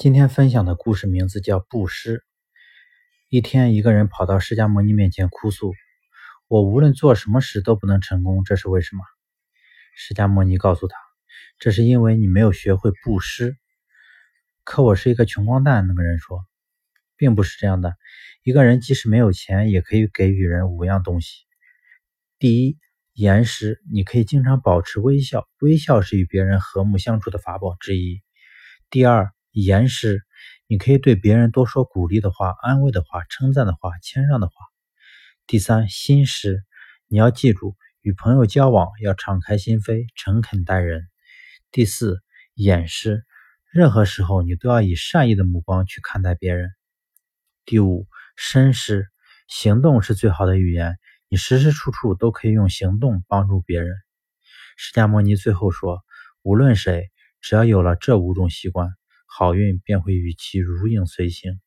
今天分享的故事名字叫布施。一天，一个人跑到释迦牟尼面前哭诉：“我无论做什么事都不能成功，这是为什么？”释迦牟尼告诉他：“这是因为你没有学会布施。”可我是一个穷光蛋。那个人说：“并不是这样的。一个人即使没有钱，也可以给予人五样东西。第一，严师，你可以经常保持微笑，微笑是与别人和睦相处的法宝之一。第二，言师，你可以对别人多说鼓励的话、安慰的话、称赞的话、谦让的话。第三，心师，你要记住，与朋友交往要敞开心扉、诚恳待人。第四，眼师，任何时候你都要以善意的目光去看待别人。第五，身师，行动是最好的语言，你时时处处都可以用行动帮助别人。释迦牟尼最后说，无论谁，只要有了这五种习惯。好运便会与其如影随形。